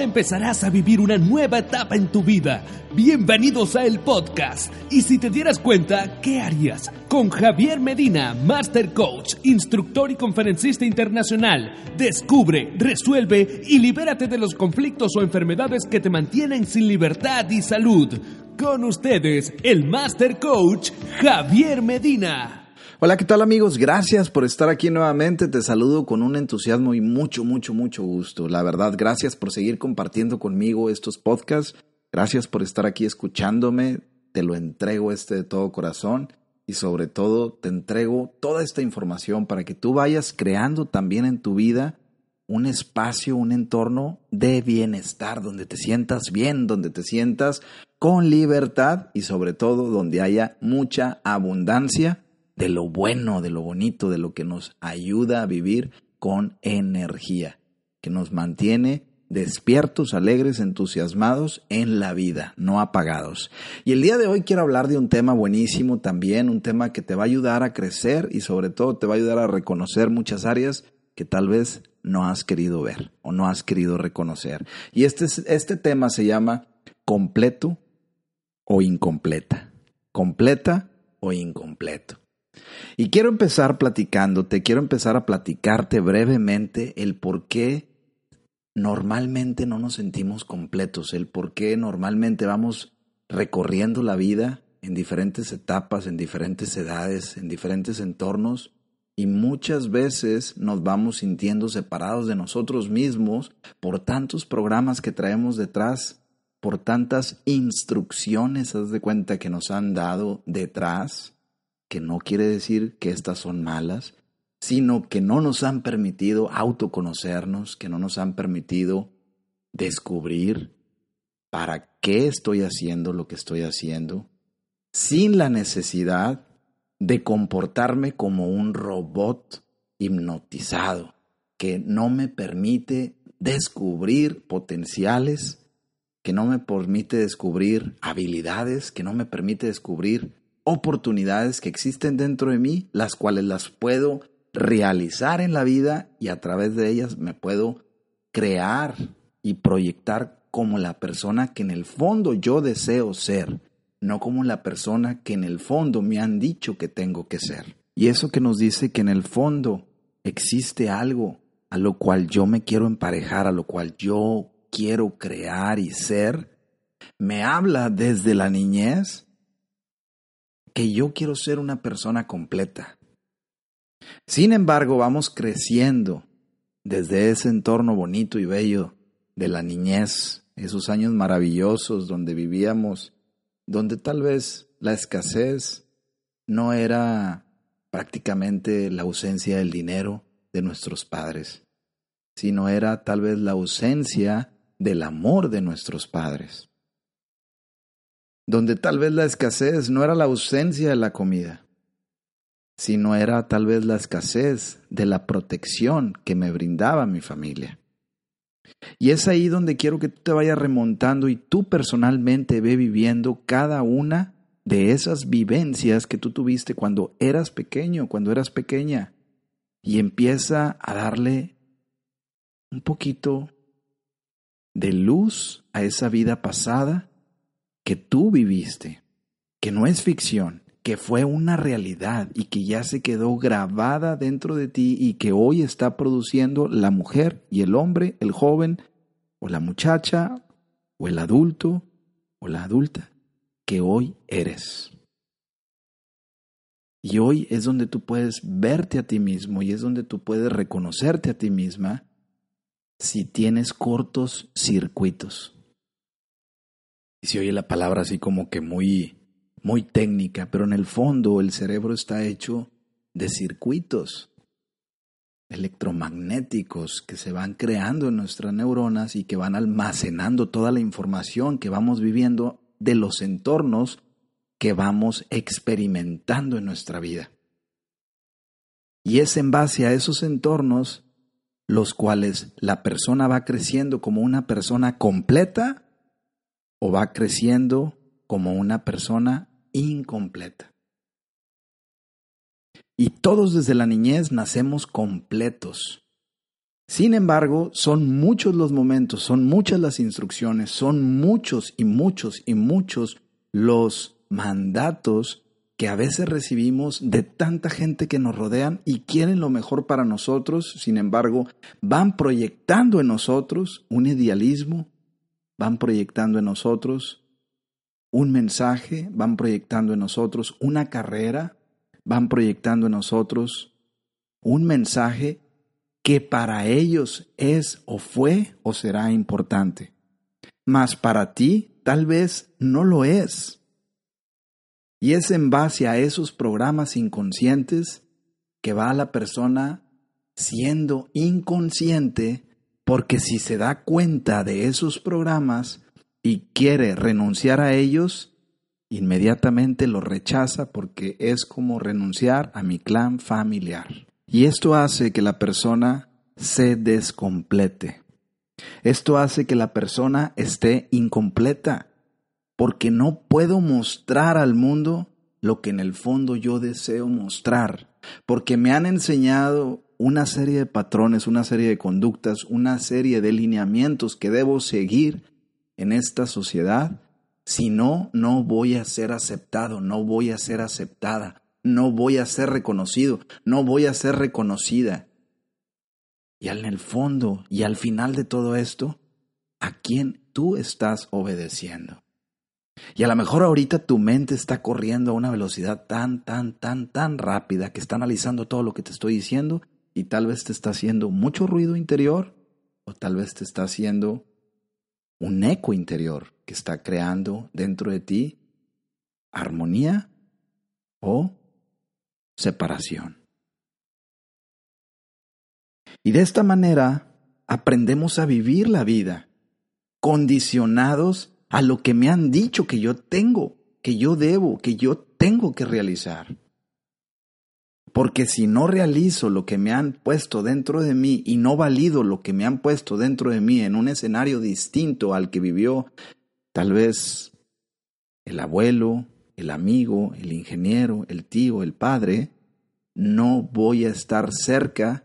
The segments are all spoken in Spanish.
Empezarás a vivir una nueva etapa en tu vida. Bienvenidos a el podcast. Y si te dieras cuenta, ¿qué harías? Con Javier Medina, Master Coach, instructor y conferencista internacional. Descubre, resuelve y libérate de los conflictos o enfermedades que te mantienen sin libertad y salud. Con ustedes, el Master Coach, Javier Medina. Hola, ¿qué tal amigos? Gracias por estar aquí nuevamente. Te saludo con un entusiasmo y mucho, mucho, mucho gusto. La verdad, gracias por seguir compartiendo conmigo estos podcasts. Gracias por estar aquí escuchándome. Te lo entrego este de todo corazón y sobre todo te entrego toda esta información para que tú vayas creando también en tu vida un espacio, un entorno de bienestar, donde te sientas bien, donde te sientas con libertad y sobre todo donde haya mucha abundancia de lo bueno, de lo bonito, de lo que nos ayuda a vivir con energía, que nos mantiene despiertos, alegres, entusiasmados en la vida, no apagados. Y el día de hoy quiero hablar de un tema buenísimo también, un tema que te va a ayudar a crecer y sobre todo te va a ayudar a reconocer muchas áreas que tal vez no has querido ver o no has querido reconocer. Y este, este tema se llama completo o incompleta. Completa o incompleto. Y quiero empezar platicándote, quiero empezar a platicarte brevemente el por qué normalmente no nos sentimos completos, el por qué normalmente vamos recorriendo la vida en diferentes etapas, en diferentes edades, en diferentes entornos, y muchas veces nos vamos sintiendo separados de nosotros mismos por tantos programas que traemos detrás, por tantas instrucciones, haz de cuenta que nos han dado detrás, que no quiere decir que estas son malas, sino que no nos han permitido autoconocernos, que no nos han permitido descubrir para qué estoy haciendo lo que estoy haciendo, sin la necesidad de comportarme como un robot hipnotizado, que no me permite descubrir potenciales, que no me permite descubrir habilidades, que no me permite descubrir oportunidades que existen dentro de mí, las cuales las puedo realizar en la vida y a través de ellas me puedo crear y proyectar como la persona que en el fondo yo deseo ser, no como la persona que en el fondo me han dicho que tengo que ser. Y eso que nos dice que en el fondo existe algo a lo cual yo me quiero emparejar, a lo cual yo quiero crear y ser, me habla desde la niñez que yo quiero ser una persona completa. Sin embargo, vamos creciendo desde ese entorno bonito y bello de la niñez, esos años maravillosos donde vivíamos, donde tal vez la escasez no era prácticamente la ausencia del dinero de nuestros padres, sino era tal vez la ausencia del amor de nuestros padres donde tal vez la escasez no era la ausencia de la comida, sino era tal vez la escasez de la protección que me brindaba mi familia. Y es ahí donde quiero que tú te vayas remontando y tú personalmente ve viviendo cada una de esas vivencias que tú tuviste cuando eras pequeño, cuando eras pequeña. Y empieza a darle un poquito de luz a esa vida pasada que tú viviste, que no es ficción, que fue una realidad y que ya se quedó grabada dentro de ti y que hoy está produciendo la mujer y el hombre, el joven o la muchacha o el adulto o la adulta que hoy eres. Y hoy es donde tú puedes verte a ti mismo y es donde tú puedes reconocerte a ti misma si tienes cortos circuitos. Y se oye la palabra así como que muy, muy técnica, pero en el fondo el cerebro está hecho de circuitos electromagnéticos que se van creando en nuestras neuronas y que van almacenando toda la información que vamos viviendo de los entornos que vamos experimentando en nuestra vida. Y es en base a esos entornos los cuales la persona va creciendo como una persona completa o va creciendo como una persona incompleta. Y todos desde la niñez nacemos completos, Sin embargo, son muchos los momentos, son muchas las instrucciones, son muchos y muchos y muchos los mandatos que a veces recibimos de tanta gente que nos rodean y quieren lo mejor para nosotros, sin embargo, van proyectando en nosotros un idealismo, van proyectando en nosotros un mensaje, van proyectando en nosotros una carrera, van proyectando en nosotros un mensaje que para ellos es o fue o será importante, mas para ti tal vez no lo es. Y es en base a esos programas inconscientes que va la persona siendo inconsciente porque si se da cuenta de esos programas y quiere renunciar a ellos, inmediatamente lo rechaza porque es como renunciar a mi clan familiar. Y esto hace que la persona se descomplete. Esto hace que la persona esté incompleta, porque no puedo mostrar al mundo lo que en el fondo yo deseo mostrar, porque me han enseñado una serie de patrones, una serie de conductas, una serie de lineamientos que debo seguir en esta sociedad, si no, no voy a ser aceptado, no voy a ser aceptada, no voy a ser reconocido, no voy a ser reconocida. Y en el fondo y al final de todo esto, ¿a quién tú estás obedeciendo? Y a lo mejor ahorita tu mente está corriendo a una velocidad tan, tan, tan, tan rápida que está analizando todo lo que te estoy diciendo y tal vez te está haciendo mucho ruido interior o tal vez te está haciendo un eco interior que está creando dentro de ti armonía o separación. Y de esta manera aprendemos a vivir la vida, condicionados a lo que me han dicho que yo tengo, que yo debo, que yo tengo que realizar. Porque si no realizo lo que me han puesto dentro de mí y no valido lo que me han puesto dentro de mí en un escenario distinto al que vivió tal vez el abuelo, el amigo, el ingeniero, el tío, el padre, no voy a estar cerca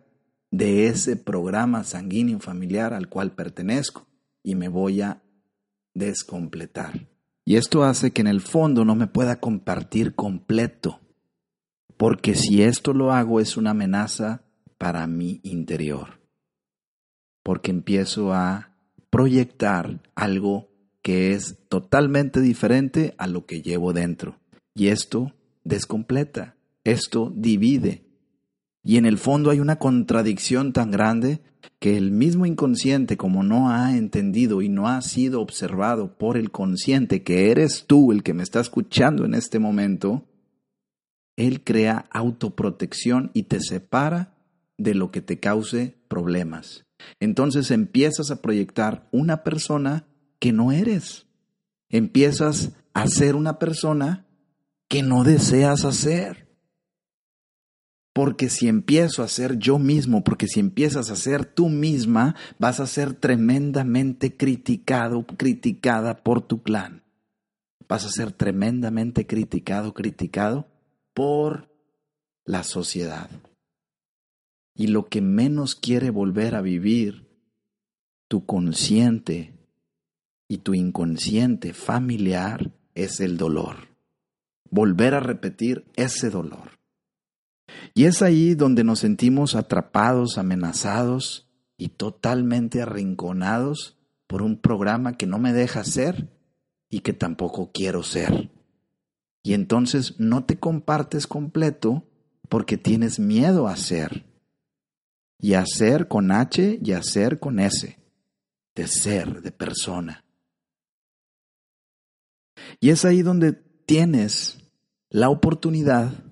de ese programa sanguíneo familiar al cual pertenezco y me voy a descompletar. Y esto hace que en el fondo no me pueda compartir completo, porque si esto lo hago es una amenaza para mi interior, porque empiezo a proyectar algo que es totalmente diferente a lo que llevo dentro. Y esto descompleta, esto divide, y en el fondo hay una contradicción tan grande que el mismo inconsciente, como no ha entendido y no ha sido observado por el consciente, que eres tú el que me está escuchando en este momento, él crea autoprotección y te separa de lo que te cause problemas. Entonces empiezas a proyectar una persona que no eres. Empiezas a ser una persona que no deseas hacer. Porque si empiezo a ser yo mismo, porque si empiezas a ser tú misma, vas a ser tremendamente criticado, criticada por tu clan. Vas a ser tremendamente criticado, criticado por la sociedad. Y lo que menos quiere volver a vivir tu consciente y tu inconsciente familiar es el dolor. Volver a repetir ese dolor. Y es ahí donde nos sentimos atrapados, amenazados y totalmente arrinconados por un programa que no me deja ser y que tampoco quiero ser. Y entonces no te compartes completo porque tienes miedo a ser. Y a ser con H y a ser con S. De ser, de persona. Y es ahí donde tienes la oportunidad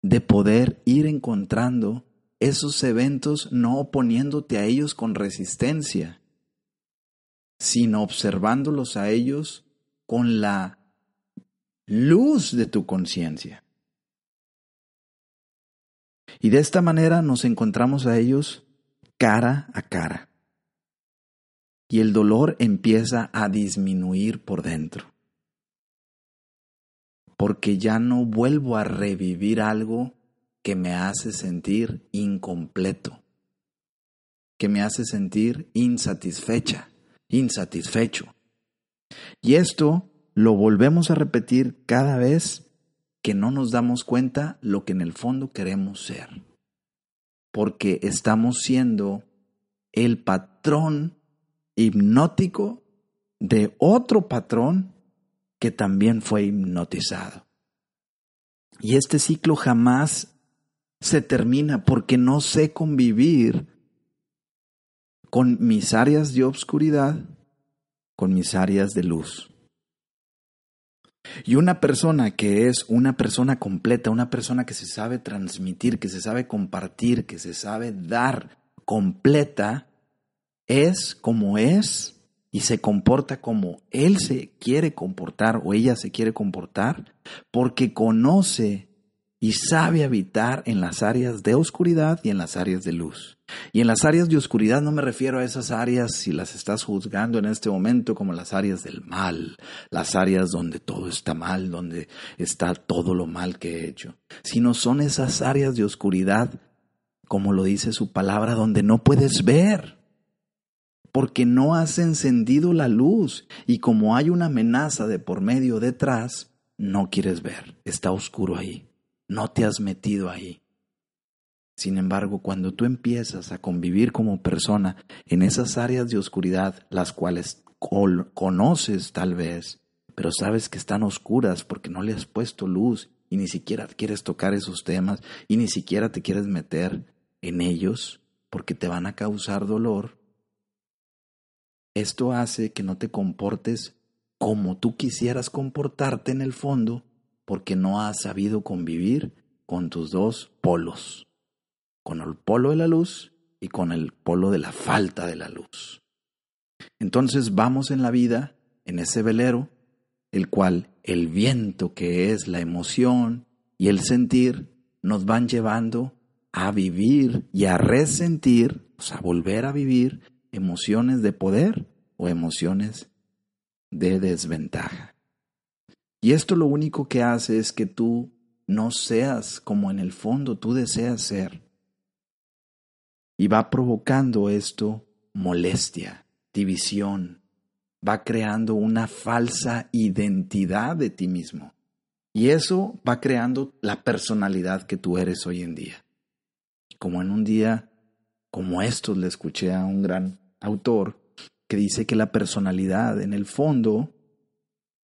de poder ir encontrando esos eventos no oponiéndote a ellos con resistencia, sino observándolos a ellos con la luz de tu conciencia. Y de esta manera nos encontramos a ellos cara a cara. Y el dolor empieza a disminuir por dentro porque ya no vuelvo a revivir algo que me hace sentir incompleto, que me hace sentir insatisfecha, insatisfecho. Y esto lo volvemos a repetir cada vez que no nos damos cuenta lo que en el fondo queremos ser. Porque estamos siendo el patrón hipnótico de otro patrón que también fue hipnotizado. Y este ciclo jamás se termina porque no sé convivir con mis áreas de obscuridad, con mis áreas de luz. Y una persona que es una persona completa, una persona que se sabe transmitir, que se sabe compartir, que se sabe dar completa, es como es y se comporta como él se quiere comportar o ella se quiere comportar porque conoce y sabe habitar en las áreas de oscuridad y en las áreas de luz. Y en las áreas de oscuridad no me refiero a esas áreas si las estás juzgando en este momento como las áreas del mal, las áreas donde todo está mal, donde está todo lo mal que he hecho, sino son esas áreas de oscuridad, como lo dice su palabra, donde no puedes ver, porque no has encendido la luz y como hay una amenaza de por medio detrás, no quieres ver, está oscuro ahí no te has metido ahí. Sin embargo, cuando tú empiezas a convivir como persona en esas áreas de oscuridad, las cuales conoces tal vez, pero sabes que están oscuras porque no le has puesto luz y ni siquiera quieres tocar esos temas y ni siquiera te quieres meter en ellos porque te van a causar dolor, esto hace que no te comportes como tú quisieras comportarte en el fondo porque no has sabido convivir con tus dos polos, con el polo de la luz y con el polo de la falta de la luz. Entonces vamos en la vida, en ese velero, el cual el viento que es la emoción y el sentir nos van llevando a vivir y a resentir, o sea, volver a vivir emociones de poder o emociones de desventaja. Y esto lo único que hace es que tú no seas como en el fondo tú deseas ser. Y va provocando esto molestia, división, va creando una falsa identidad de ti mismo. Y eso va creando la personalidad que tú eres hoy en día. Como en un día como estos le escuché a un gran autor que dice que la personalidad en el fondo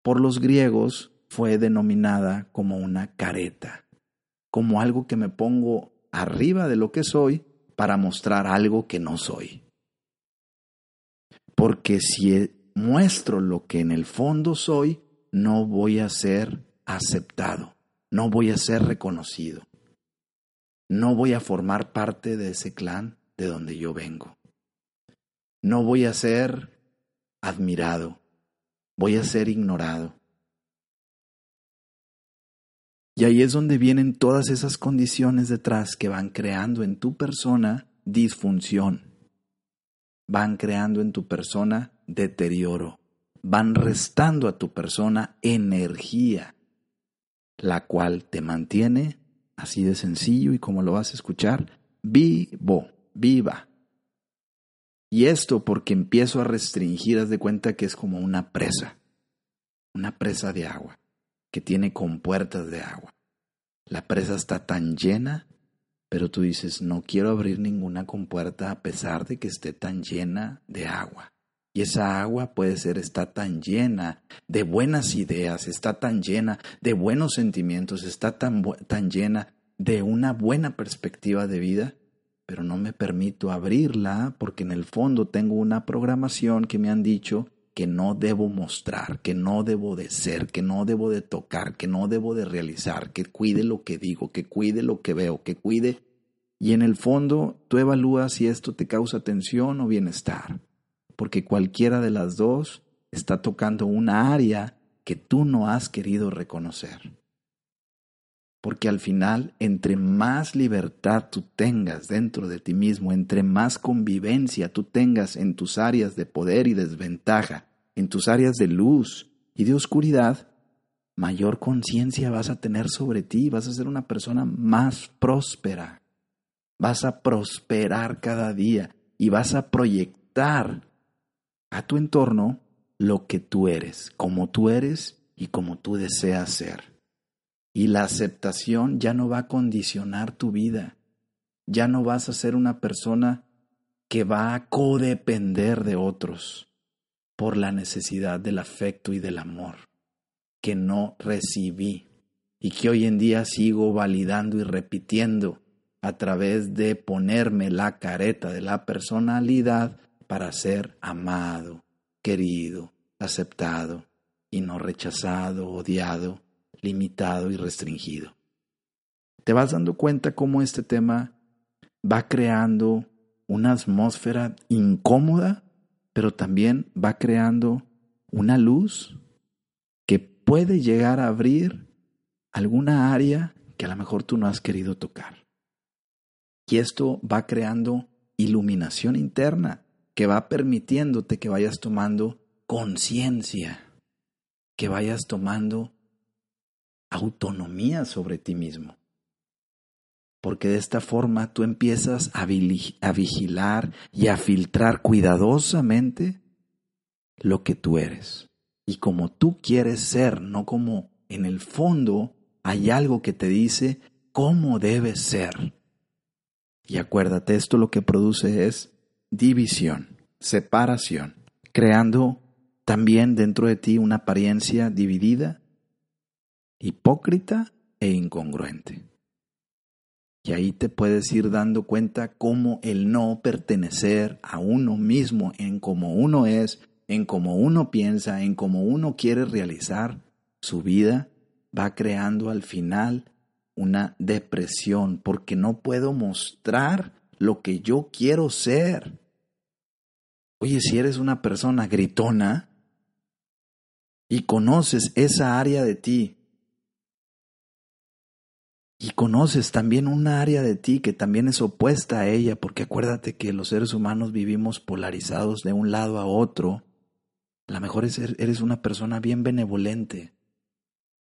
por los griegos fue denominada como una careta, como algo que me pongo arriba de lo que soy para mostrar algo que no soy. Porque si muestro lo que en el fondo soy, no voy a ser aceptado, no voy a ser reconocido, no voy a formar parte de ese clan de donde yo vengo, no voy a ser admirado, voy a ser ignorado. Y ahí es donde vienen todas esas condiciones detrás que van creando en tu persona disfunción, van creando en tu persona deterioro, van restando a tu persona energía, la cual te mantiene, así de sencillo y como lo vas a escuchar, vivo, viva. Y esto porque empiezo a restringir, haz de cuenta que es como una presa, una presa de agua que tiene compuertas de agua. La presa está tan llena, pero tú dices, no quiero abrir ninguna compuerta a pesar de que esté tan llena de agua. Y esa agua puede ser, está tan llena de buenas ideas, está tan llena de buenos sentimientos, está tan, tan llena de una buena perspectiva de vida, pero no me permito abrirla porque en el fondo tengo una programación que me han dicho que no debo mostrar, que no debo de ser, que no debo de tocar, que no debo de realizar, que cuide lo que digo, que cuide lo que veo, que cuide. Y en el fondo tú evalúas si esto te causa tensión o bienestar, porque cualquiera de las dos está tocando una área que tú no has querido reconocer. Porque al final, entre más libertad tú tengas dentro de ti mismo, entre más convivencia tú tengas en tus áreas de poder y desventaja, en tus áreas de luz y de oscuridad, mayor conciencia vas a tener sobre ti, vas a ser una persona más próspera, vas a prosperar cada día y vas a proyectar a tu entorno lo que tú eres, como tú eres y como tú deseas ser. Y la aceptación ya no va a condicionar tu vida. Ya no vas a ser una persona que va a codepender de otros por la necesidad del afecto y del amor que no recibí y que hoy en día sigo validando y repitiendo a través de ponerme la careta de la personalidad para ser amado, querido, aceptado y no rechazado, odiado, limitado y restringido. Te vas dando cuenta cómo este tema va creando una atmósfera incómoda, pero también va creando una luz que puede llegar a abrir alguna área que a lo mejor tú no has querido tocar. Y esto va creando iluminación interna que va permitiéndote que vayas tomando conciencia, que vayas tomando autonomía sobre ti mismo. Porque de esta forma tú empiezas a, vigilar y a filtrar cuidadosamente lo que tú eres. Y como tú quieres ser, no como en el fondo hay algo que te dice cómo debes ser. Y acuérdate, esto lo que produce es división, separación, creando también dentro de ti una apariencia dividida, hipócrita e incongruente. Y ahí te puedes ir dando cuenta cómo el no pertenecer a uno mismo en cómo uno es, en cómo uno piensa, en cómo uno quiere realizar su vida, va creando al final una depresión porque no puedo mostrar lo que yo quiero ser. Oye, si eres una persona gritona y conoces esa área de ti, y conoces también una área de ti que también es opuesta a ella, porque acuérdate que los seres humanos vivimos polarizados de un lado a otro, a lo mejor eres una persona bien benevolente,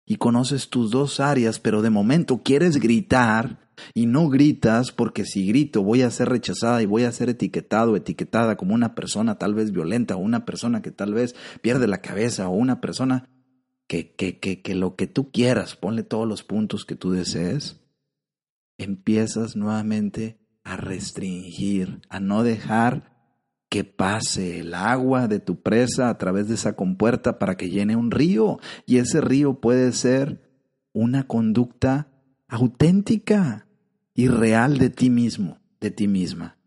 y conoces tus dos áreas, pero de momento quieres gritar y no gritas porque si grito voy a ser rechazada y voy a ser etiquetado, etiquetada como una persona tal vez violenta o una persona que tal vez pierde la cabeza o una persona que, que, que, que lo que tú quieras, ponle todos los puntos que tú desees, empiezas nuevamente a restringir, a no dejar que pase el agua de tu presa a través de esa compuerta para que llene un río. Y ese río puede ser una conducta auténtica y real de ti mismo, de ti misma,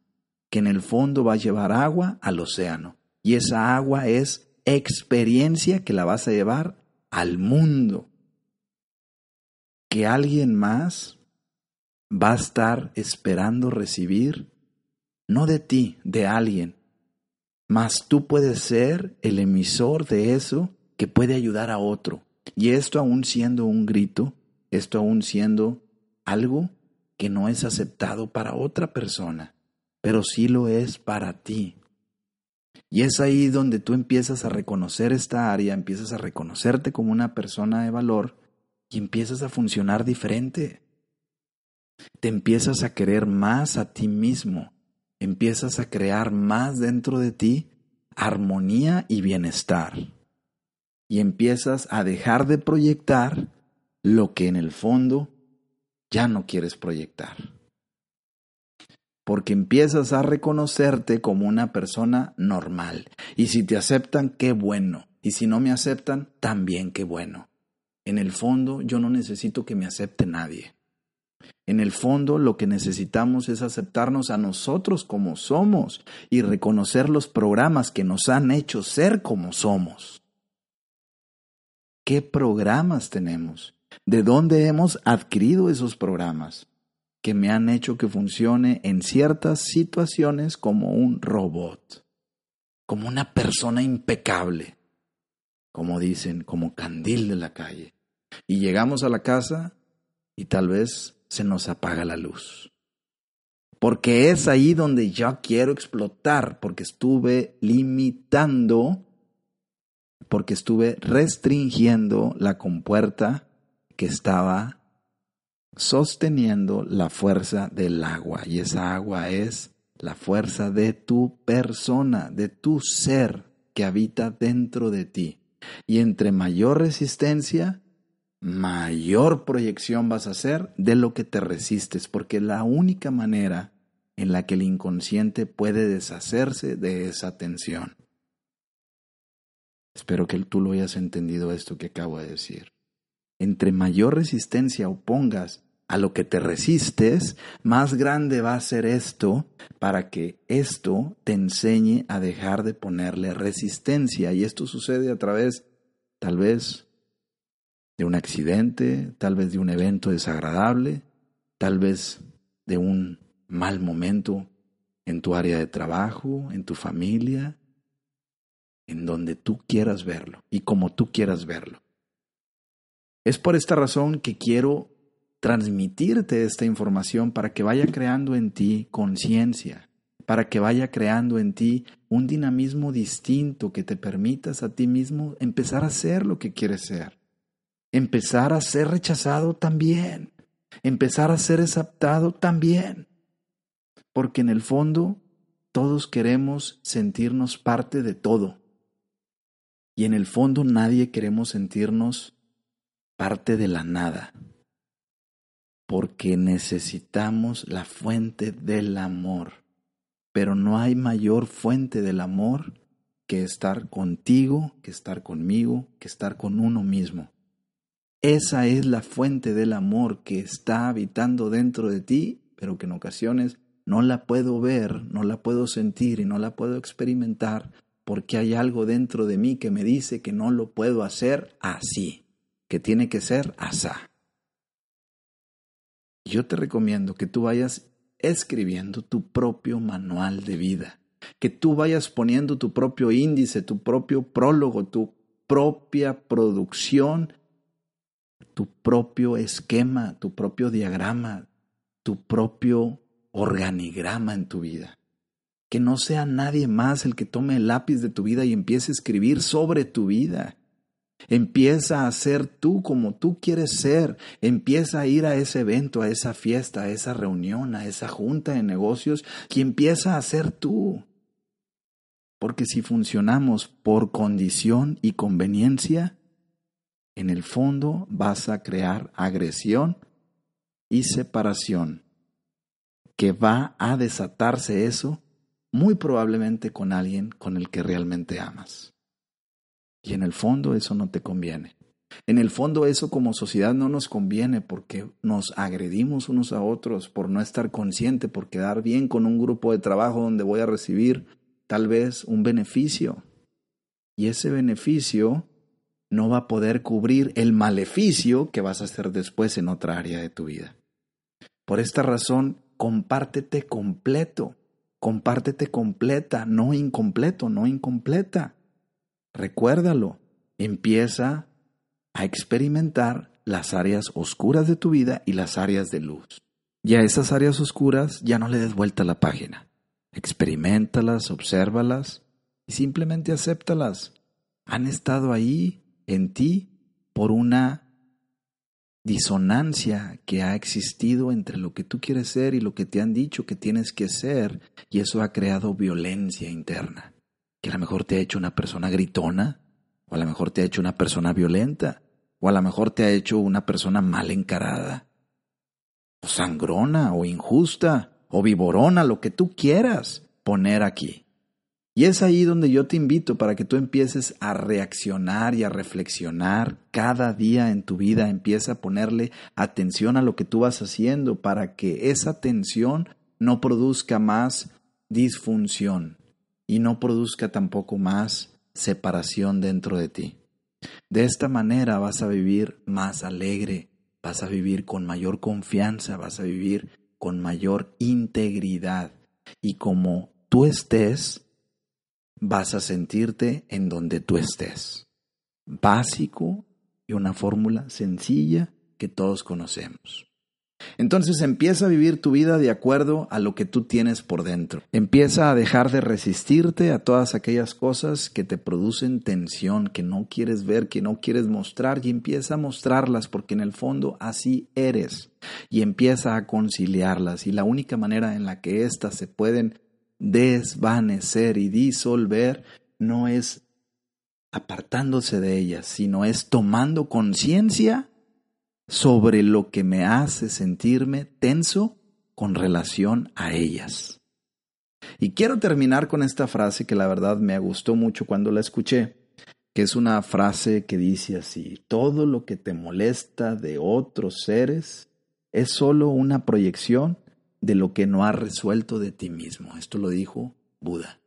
que en el fondo va a llevar agua al océano. Y esa agua es experiencia que la vas a llevar al mundo. Que alguien más va a estar esperando recibir, no de ti, de alguien, mas tú puedes ser el emisor de eso que puede ayudar a otro. Y esto aún siendo un grito, esto aún siendo algo que no es aceptado para otra persona, pero sí lo es para ti. Y es ahí donde tú empiezas a reconocer esta área, empiezas a reconocerte como una persona de valor y empiezas a funcionar diferente. Te empiezas a querer más a ti mismo empiezas a crear más dentro de ti armonía y bienestar. Y empiezas a dejar de proyectar lo que en el fondo ya no quieres proyectar. Porque empiezas a reconocerte como una persona normal. Y si te aceptan, qué bueno. Y si no me aceptan, también qué bueno. En el fondo yo no necesito que me acepte nadie. En el fondo lo que necesitamos es aceptarnos a nosotros como somos y reconocer los programas que nos han hecho ser como somos. ¿Qué programas tenemos? ¿De dónde hemos adquirido esos programas que me han hecho que funcione en ciertas situaciones como un robot, como una persona impecable, como dicen, como candil de la calle? Y llegamos a la casa y tal vez se nos apaga la luz. Porque es ahí donde yo quiero explotar, porque estuve limitando, porque estuve restringiendo la compuerta que estaba sosteniendo la fuerza del agua. Y esa agua es la fuerza de tu persona, de tu ser que habita dentro de ti. Y entre mayor resistencia, mayor proyección vas a hacer de lo que te resistes, porque la única manera en la que el inconsciente puede deshacerse de esa tensión. Espero que tú lo hayas entendido esto que acabo de decir. Entre mayor resistencia opongas a lo que te resistes, más grande va a ser esto para que esto te enseñe a dejar de ponerle resistencia. Y esto sucede a través, tal vez, de un accidente, tal vez de un evento desagradable, tal vez de un mal momento en tu área de trabajo, en tu familia, en donde tú quieras verlo y como tú quieras verlo. Es por esta razón que quiero transmitirte esta información para que vaya creando en ti conciencia, para que vaya creando en ti un dinamismo distinto que te permitas a ti mismo empezar a ser lo que quieres ser, empezar a ser rechazado también, empezar a ser aceptado también, porque en el fondo todos queremos sentirnos parte de todo. Y en el fondo nadie queremos sentirnos parte de la nada, porque necesitamos la fuente del amor. Pero no hay mayor fuente del amor que estar contigo, que estar conmigo, que estar con uno mismo. Esa es la fuente del amor que está habitando dentro de ti, pero que en ocasiones no la puedo ver, no la puedo sentir y no la puedo experimentar porque hay algo dentro de mí que me dice que no lo puedo hacer así, que tiene que ser asá. Yo te recomiendo que tú vayas escribiendo tu propio manual de vida, que tú vayas poniendo tu propio índice, tu propio prólogo, tu propia producción, tu propio esquema, tu propio diagrama, tu propio organigrama en tu vida que no sea nadie más el que tome el lápiz de tu vida y empiece a escribir sobre tu vida. Empieza a ser tú como tú quieres ser. Empieza a ir a ese evento, a esa fiesta, a esa reunión, a esa junta de negocios y empieza a ser tú. Porque si funcionamos por condición y conveniencia, en el fondo vas a crear agresión y separación, que va a desatarse eso muy probablemente con alguien con el que realmente amas. Y en el fondo eso no te conviene. En el fondo eso como sociedad no nos conviene porque nos agredimos unos a otros por no estar consciente, por quedar bien con un grupo de trabajo donde voy a recibir tal vez un beneficio. Y ese beneficio no va a poder cubrir el maleficio que vas a hacer después en otra área de tu vida. Por esta razón, compártete completo. Compártete completa, no incompleto, no incompleta. Recuérdalo, empieza a experimentar las áreas oscuras de tu vida y las áreas de luz. Y a esas áreas oscuras ya no le des vuelta a la página. Experimentalas, obsérvalas y simplemente acéptalas. Han estado ahí en ti por una disonancia que ha existido entre lo que tú quieres ser y lo que te han dicho que tienes que ser, y eso ha creado violencia interna, que a lo mejor te ha hecho una persona gritona, o a lo mejor te ha hecho una persona violenta, o a lo mejor te ha hecho una persona mal encarada, o sangrona, o injusta, o viborona, lo que tú quieras poner aquí. Y es ahí donde yo te invito para que tú empieces a reaccionar y a reflexionar cada día en tu vida. Empieza a ponerle atención a lo que tú vas haciendo para que esa atención no produzca más disfunción y no produzca tampoco más separación dentro de ti. De esta manera vas a vivir más alegre, vas a vivir con mayor confianza, vas a vivir con mayor integridad. Y como tú estés, vas a sentirte en donde tú estés. Básico y una fórmula sencilla que todos conocemos. Entonces empieza a vivir tu vida de acuerdo a lo que tú tienes por dentro. Empieza a dejar de resistirte a todas aquellas cosas que te producen tensión, que no quieres ver, que no quieres mostrar y empieza a mostrarlas porque en el fondo así eres y empieza a conciliarlas y la única manera en la que éstas se pueden desvanecer y disolver no es apartándose de ellas, sino es tomando conciencia sobre lo que me hace sentirme tenso con relación a ellas. Y quiero terminar con esta frase que la verdad me gustó mucho cuando la escuché, que es una frase que dice así, todo lo que te molesta de otros seres es solo una proyección de lo que no has resuelto de ti mismo. Esto lo dijo Buda.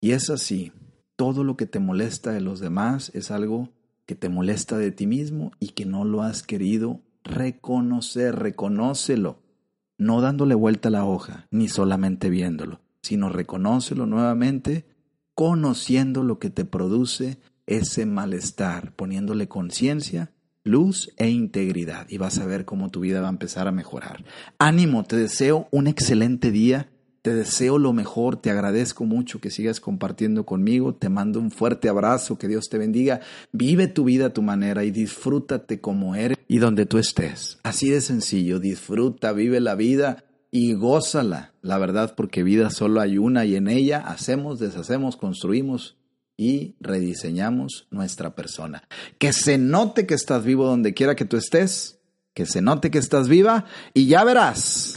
Y es así, todo lo que te molesta de los demás es algo que te molesta de ti mismo y que no lo has querido reconocer, reconócelo, no dándole vuelta a la hoja, ni solamente viéndolo, sino reconócelo nuevamente, conociendo lo que te produce ese malestar, poniéndole conciencia, luz e integridad y vas a ver cómo tu vida va a empezar a mejorar. Ánimo, te deseo un excelente día te deseo lo mejor, te agradezco mucho que sigas compartiendo conmigo, te mando un fuerte abrazo, que Dios te bendiga, vive tu vida a tu manera y disfrútate como eres y donde tú estés. Así de sencillo, disfruta, vive la vida y gózala, la verdad, porque vida solo hay una y en ella hacemos, deshacemos, construimos y rediseñamos nuestra persona. Que se note que estás vivo donde quiera que tú estés, que se note que estás viva y ya verás